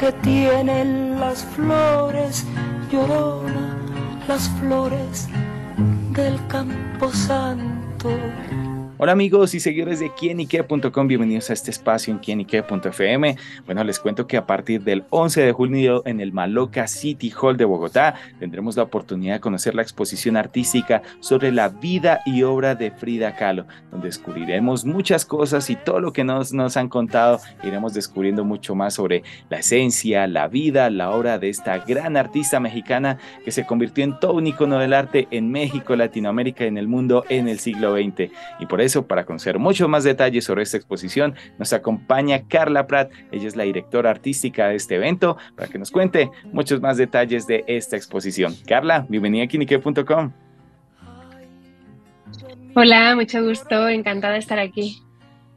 que tienen las flores, llorona, las flores del campo santo. Hola amigos y seguidores de quienique.com, bienvenidos a este espacio en quienique.fm. Bueno, les cuento que a partir del 11 de junio en el Maloca City Hall de Bogotá tendremos la oportunidad de conocer la exposición artística sobre la vida y obra de Frida Kahlo, donde descubriremos muchas cosas y todo lo que nos, nos han contado, iremos descubriendo mucho más sobre la esencia, la vida, la obra de esta gran artista mexicana que se convirtió en todo un icono del arte en México, Latinoamérica y en el mundo en el siglo XX. Y por eso para conocer muchos más detalles sobre esta exposición, nos acompaña Carla Prat. Ella es la directora artística de este evento, para que nos cuente muchos más detalles de esta exposición. Carla, bienvenida a Kinique.com. Hola, mucho gusto, encantada de estar aquí.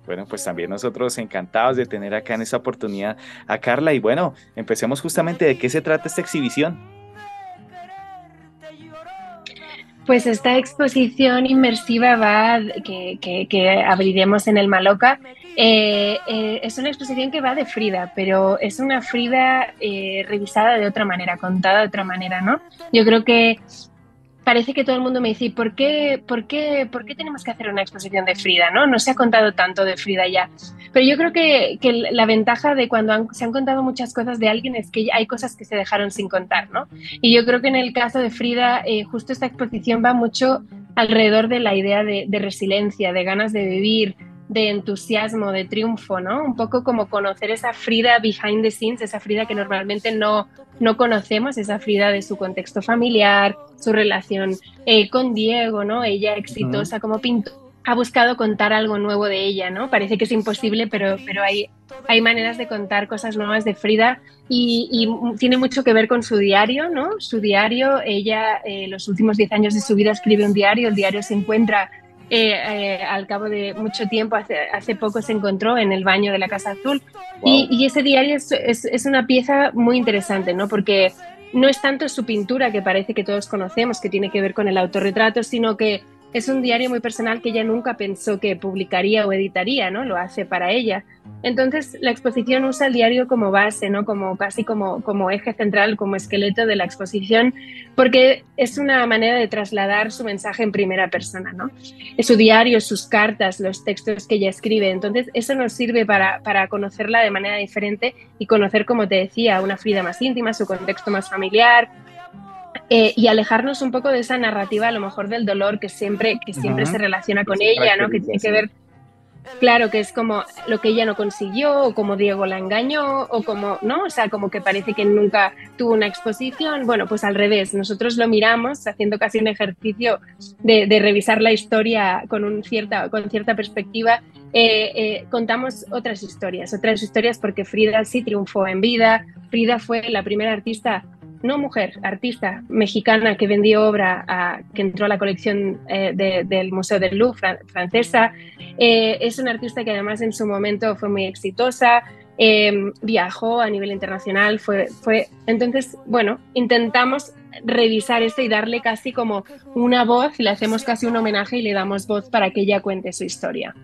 Bueno, pues también nosotros encantados de tener acá en esta oportunidad a Carla y bueno, empecemos justamente de qué se trata esta exhibición. Pues esta exposición inmersiva va que, abriremos en el Maloca eh, eh, es una exposición que va de Frida, pero es una Frida eh, revisada de otra manera, contada de otra manera, ¿no? Yo creo que parece que todo el mundo me dice, ¿por qué, por qué, por qué tenemos que hacer una exposición de Frida? ¿no? no se ha contado tanto de Frida ya. Pero yo creo que, que la ventaja de cuando se han contado muchas cosas de alguien es que hay cosas que se dejaron sin contar. ¿no? Y yo creo que en el caso de Frida, eh, justo esta exposición va mucho alrededor de la idea de, de resiliencia, de ganas de vivir, de entusiasmo, de triunfo, ¿no? Un poco como conocer esa Frida behind the scenes, esa Frida que normalmente no, no conocemos, esa Frida de su contexto familiar, su relación eh, con Diego, ¿no? Ella exitosa como pintora ha buscado contar algo nuevo de ella, ¿no? Parece que es imposible, pero, pero hay, hay maneras de contar cosas nuevas de Frida y, tiene mucho que ver con su diario, ¿no? Su diario, ella eh, los últimos 10 años de su vida escribe un diario, el diario se encuentra eh, eh, al cabo de mucho tiempo, hace, hace, poco se encontró en el baño de la Casa Azul. Y, ese diario es, es, una pieza muy interesante, ¿no? Porque no es tanto su pintura, que parece que todos conocemos, que tiene que ver con el autorretrato, sino que es un diario muy personal que ella nunca pensó que publicaría o editaría, ¿no? Lo hace para ella. Entonces, la exposición usa el diario como base, ¿no? Como casi como, como eje central, como esqueleto de la exposición, porque es una manera de trasladar su mensaje en primera persona, ¿no? Es su diario, sus cartas, los textos que ella escribe. Entonces, eso nos sirve para, para conocerla de manera diferente y conocer, como te decía, una Frida más íntima, su contexto más familiar, eh, y alejarnos un poco de esa narrativa, a lo mejor del dolor que siempre, que siempre se relaciona con ella, ¿no? Que tiene que ver, claro, que es como lo que ella no consiguió, o como Diego la engañó, o como, ¿no? O sea, como que parece que nunca tuvo una exposición. Bueno, pues al revés, nosotros lo miramos haciendo casi un ejercicio de, de revisar la historia con, un cierta, con cierta perspectiva. Eh, eh, contamos otras historias, otras historias porque Frida sí triunfó en vida, Frida fue la primera artista no mujer, artista mexicana que vendió obra, que entró a la colección eh, del Museo del Louvre francesa. Eh, es una artista que además en su momento fue muy exitosa, em, viajó a nivel internacional, fue, fue, entonces, bueno, intentamos revisar esto y darle casi como una voz, le hacemos casi un homenaje y le damos voz para que ella cuente su historia.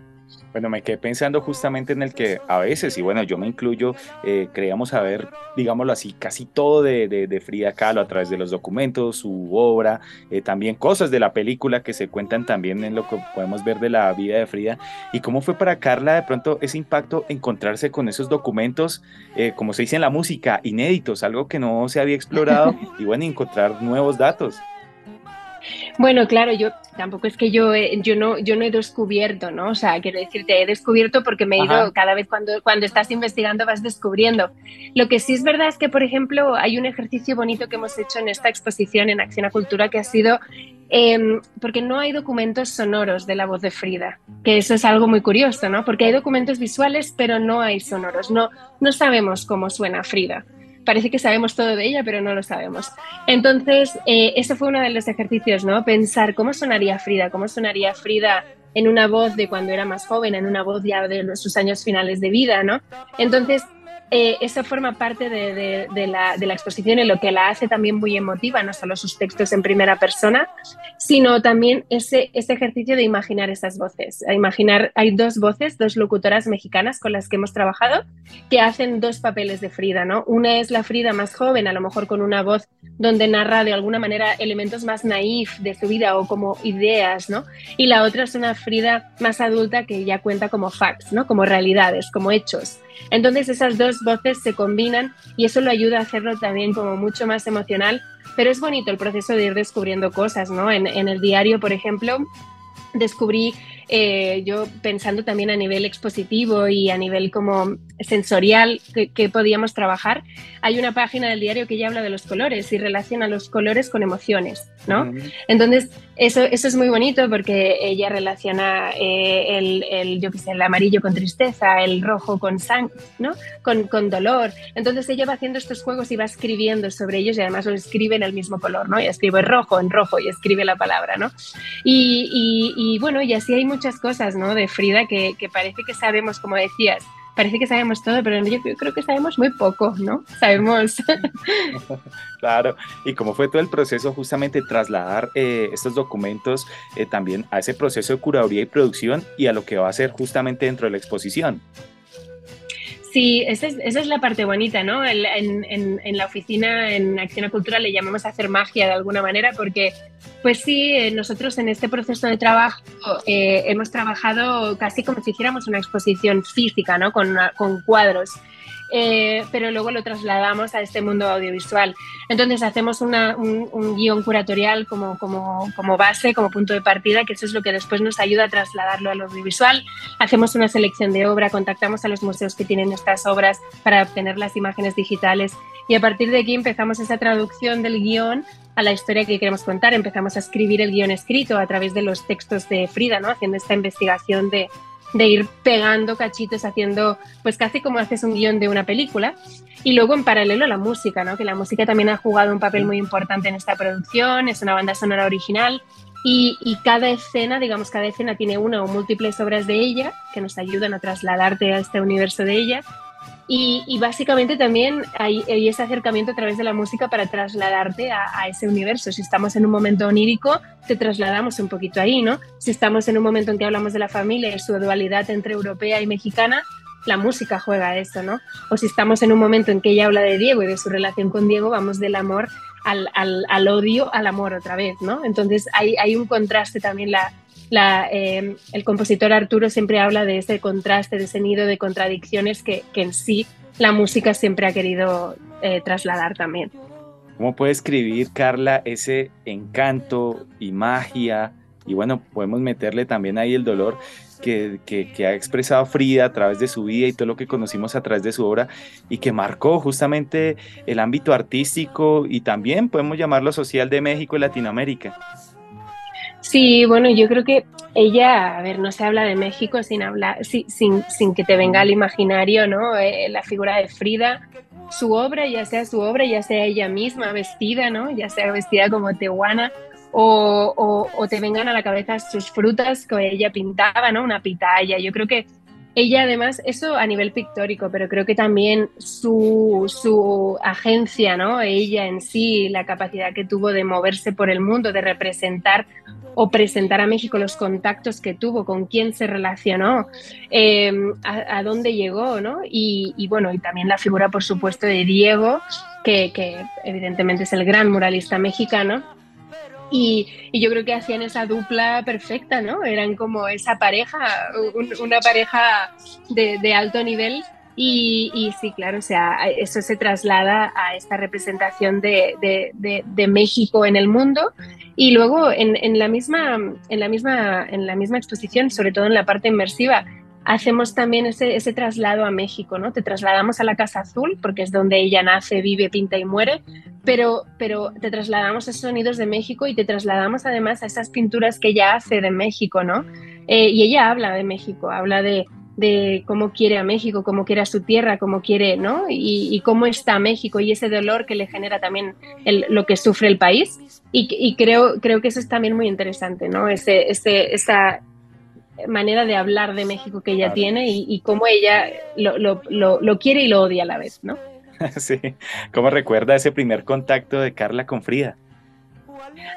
Bueno, me quedé pensando justamente en el que a veces, y bueno, yo me incluyo, eh, creíamos saber, digámoslo así, casi todo de, de, Frida Kahlo a través de los documentos, su obra, eh, también cosas de la película que se cuentan también en lo que podemos ver de la vida de Frida. ¿Y cómo fue para Carla de pronto ese impacto encontrarse con esos documentos, eh, como se dice en la música, inéditos, algo que no se había explorado, y bueno, encontrar nuevos datos? Bueno, claro, yo tampoco es que yo, yo, no, yo no he descubierto, ¿no? O sea, quiero decirte, he descubierto porque me he ido, cada vez cuando, cuando estás investigando vas descubriendo. Lo que sí es verdad es que, por ejemplo, hay un ejercicio bonito que hemos hecho en esta exposición en Acción a Cultura que ha sido, em, porque no hay documentos sonoros de la voz de Frida, que eso es algo muy curioso, ¿no? Porque hay documentos visuales, pero no hay sonoros, no, no sabemos cómo suena Frida parece que sabemos todo de ella, pero no lo sabemos. Entonces, eh, ese fue uno de los ejercicios, ¿no? Pensar cómo sonaría Frida, cómo sonaría Frida en una voz de cuando era más joven, en una voz ya de sus años finales de vida, ¿no? Entonces, eh, eso forma parte de, la, exposición y lo que la hace también muy emotiva, no solo sus textos en primera persona, sino también ese, ejercicio de imaginar esas voces. Imaginar, hay dos voces, dos locutoras mexicanas con las que hemos trabajado, que hacen dos papeles de Frida, ¿no? Una es la Frida más joven, a lo mejor con una voz donde narra de alguna manera elementos más naif de su vida o como ideas, ¿no? Y la otra es una Frida más adulta que ya cuenta como facts, ¿no? Como realidades, como hechos. Entonces esas dos voces se combinan y eso lo ayuda a hacerlo también como mucho más emocional, pero es bonito el proceso de ir descubriendo cosas, ¿no? En, el diario, por ejemplo, descubrí eh, yo pensando también a nivel expositivo y a nivel como sensorial que, podíamos trabajar, hay una página del diario que ya habla de los colores y relaciona los colores con emociones, ¿no? Entonces, eso, eso es muy bonito porque ella relaciona eh, el, el, yo qué sé, el amarillo con tristeza, el rojo con sangre, ¿no? Con, con, dolor. Entonces, ella va haciendo estos juegos y va escribiendo sobre ellos y además lo escribe en el mismo color, ¿no? Y escribe rojo en rojo y escribe la palabra, ¿no? Y, y, y bueno, y así hay muchos muchas cosas, ¿no? De Frida que, parece que sabemos, como decías, parece que sabemos todo, pero yo creo que sabemos muy poco, ¿no? Sabemos. claro, y cómo fue todo el proceso justamente trasladar eh, estos documentos eh, también a ese proceso de curaduría y producción y a lo que va a ser justamente dentro de la exposición. Sí, esa es, la parte bonita, ¿no? En, la oficina, en Acción Cultura, le llamamos a hacer magia de alguna manera, porque, pues sí, eh, nosotros en este proceso de trabajo eh, hemos trabajado casi como si hiciéramos una exposición física, ¿no? Con, con cuadros. Eh, pero luego lo trasladamos a este mundo audiovisual. Entonces hacemos un, guion curatorial como, como, como, base, como punto de partida, que eso es lo que después nos ayuda a trasladarlo al audiovisual. Hacemos una selección de obra, contactamos a los museos que tienen estas obras para obtener las imágenes digitales y a partir de aquí empezamos esa traducción del guion a la historia que queremos contar. Empezamos a escribir el guion escrito a través de los textos de Frida, ¿no? haciendo esta investigación de, ir pegando cachitos, haciendo pues casi como haces un guion de una película. Y luego en paralelo la música, ¿no? que la música también ha jugado un papel muy importante en esta producción, es una banda sonora original y, cada escena, digamos, cada escena tiene una o múltiples obras de ella que nos ayudan a trasladarte a este universo de ella y, básicamente también hay, ese acercamiento a través de la música para trasladarte a, ese universo. Si estamos en un momento onírico, te trasladamos un poquito ahí, ¿no? Si estamos en un momento en que hablamos de la familia y su dualidad entre europea y mexicana, la música juega eso, ¿no? O si estamos en un momento en que ella habla de Diego y de su relación con Diego, vamos del amor al, al, al odio al amor otra vez, ¿no? Entonces hay, hay un contraste también la, Em, el compositor Arturo siempre habla de ese contraste, de ese nido de contradicciones que, en sí la música siempre ha querido eh, trasladar también. ¿Cómo puede escribir Carla ese encanto y magia? Y bueno, podemos meterle también ahí el dolor que, que, ha expresado Frida a través de su vida y todo lo que conocimos a través de su obra y que marcó justamente el ámbito artístico y también podemos llamarlo social de México y Latinoamérica. Sí, bueno, yo creo que ella, a ver, no se habla de México sin hablar, sin, sin, que te venga al imaginario, ¿no? Eh, la figura de Frida, su obra, ya sea su obra, ya sea ella misma vestida, ¿no? Ya sea vestida como tehuana, o, o, te vengan a la cabeza sus frutas que ella pintaba, ¿no? Una pitaya. Yo creo que ella además, eso a nivel pictórico, pero creo que también su, su, agencia, ¿no? Ella en sí, la capacidad que tuvo de moverse por el mundo, de representar o presentar a México los contactos que tuvo, con quién se relacionó, em, a, dónde llegó, ¿no? Y, bueno, y también la figura, por supuesto, de Diego, que, que evidentemente es el gran muralista mexicano, y, yo creo que hacían esa dupla perfecta, ¿no? Eran como esa pareja, una pareja de, alto nivel. Y, sí, claro, o sea, eso se traslada a esta representación de, México en el mundo. Y luego en, la misma, en, la misma, en la misma exposición, sobre todo en la parte inmersiva, hacemos también ese, ese, traslado a México, ¿no? Te trasladamos a la Casa Azul, porque es donde ella nace, vive, pinta y muere, pero, pero te trasladamos a esos sonidos de México y te trasladamos además a esas pinturas que ella hace de México, ¿no? Eh, y ella habla de México, habla de, de, cómo quiere a México, cómo quiere a su tierra, cómo quiere, ¿no? Y, cómo está México y ese dolor que le genera también lo que sufre el país. Y, y, creo, creo que eso es también muy interesante, ¿no? Ese, ese, esa, manera de hablar de México que ella tiene y, cómo ella lo, lo, lo, quiere y lo odia a la vez, ¿no? Sí, ¿cómo recuerda ese primer contacto de Carla con Frida?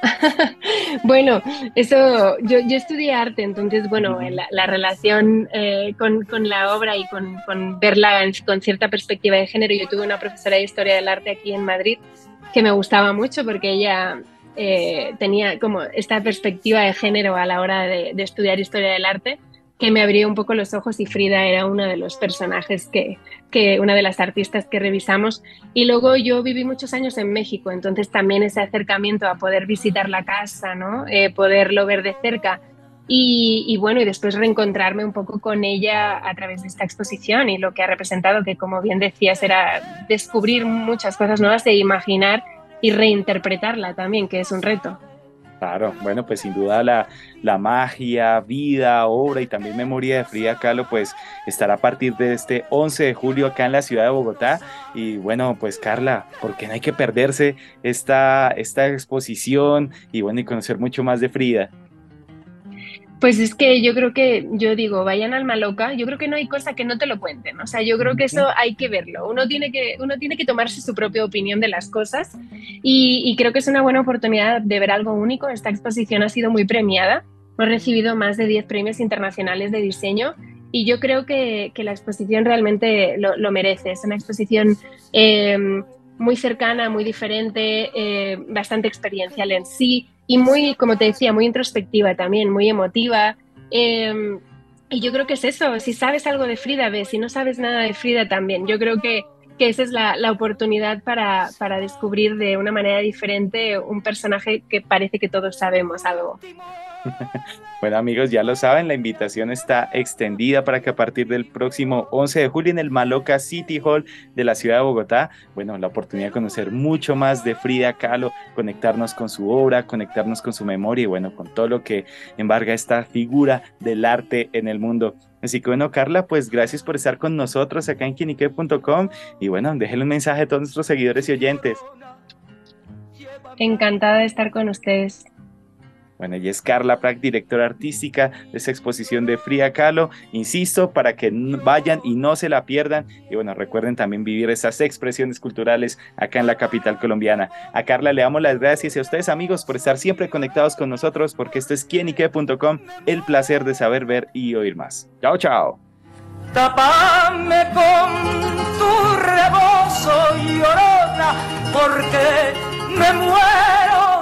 bueno, eso, yo, yo, estudié arte, entonces, bueno, la, relación eh, con, con, la obra y con, con, verla con cierta perspectiva de género, yo tuve una profesora de historia del arte aquí en Madrid que me gustaba mucho porque ella eh, tenía como esta perspectiva de género a la hora de, estudiar historia del arte que me abrió un poco los ojos y Frida era uno de los personajes que, que, una de las artistas que revisamos. Y luego yo viví muchos años en México, entonces también ese acercamiento a poder visitar la casa, ¿no? Eh, poderlo ver de cerca. Y, y, bueno, y después reencontrarme un poco con ella a través de esta exposición y lo que ha representado, que como bien decías, era descubrir muchas cosas nuevas e imaginar y reinterpretarla también, que es un reto. Claro, bueno, pues sin duda la, la, magia, vida, obra y también memoria de Frida Kahlo, pues estará a partir de este 11 de julio acá en la ciudad de Bogotá. Y bueno, pues Carla, porque no hay que perderse esta, esta exposición y bueno, y conocer mucho más de Frida? Pues es que yo creo que, yo digo, vayan al Maloca, yo creo que no hay cosa que no te lo cuenten, o sea, yo creo que eso hay que verlo, uno tiene que, uno tiene que tomarse su propia opinión de las cosas y, creo que es una buena oportunidad de ver algo único, esta exposición ha sido muy premiada, hemos recibido más de 10 premios internacionales de diseño y yo creo que, que la exposición realmente lo, lo, merece, es una exposición... Eh, muy cercana, muy diferente, eh, bastante experiencial en sí y muy, como te decía, muy introspectiva también, muy emotiva. Em, y yo creo que es eso, si sabes algo de Frida, ves, si no sabes nada de Frida también, yo creo que, que esa es la, la oportunidad para, para, descubrir de una manera diferente un personaje que parece que todos sabemos algo. Bueno amigos, ya lo saben, la invitación está extendida para que a partir del próximo 11 de julio en el Maloca City Hall de la ciudad de Bogotá, bueno, la oportunidad de conocer mucho más de Frida Kahlo, conectarnos con su obra, conectarnos con su memoria y bueno, con todo lo que embarga esta figura del arte en el mundo. Así que bueno, Carla, pues gracias por estar con nosotros acá en quinique.com y bueno, déjenle un mensaje a todos nuestros seguidores y oyentes. Encantada de estar con ustedes. Bueno, y es Carla Prack, directora artística de esa exposición de Fría Kahlo. Insisto, para que vayan y no se la pierdan. Y bueno, recuerden también vivir esas expresiones culturales acá en la capital colombiana. A Carla le damos las gracias y a ustedes, amigos, por estar siempre conectados con nosotros, porque esto es quienique.com, el placer de saber, ver y oír más. Chao, chao. Tapame con tu rebozo y porque me muero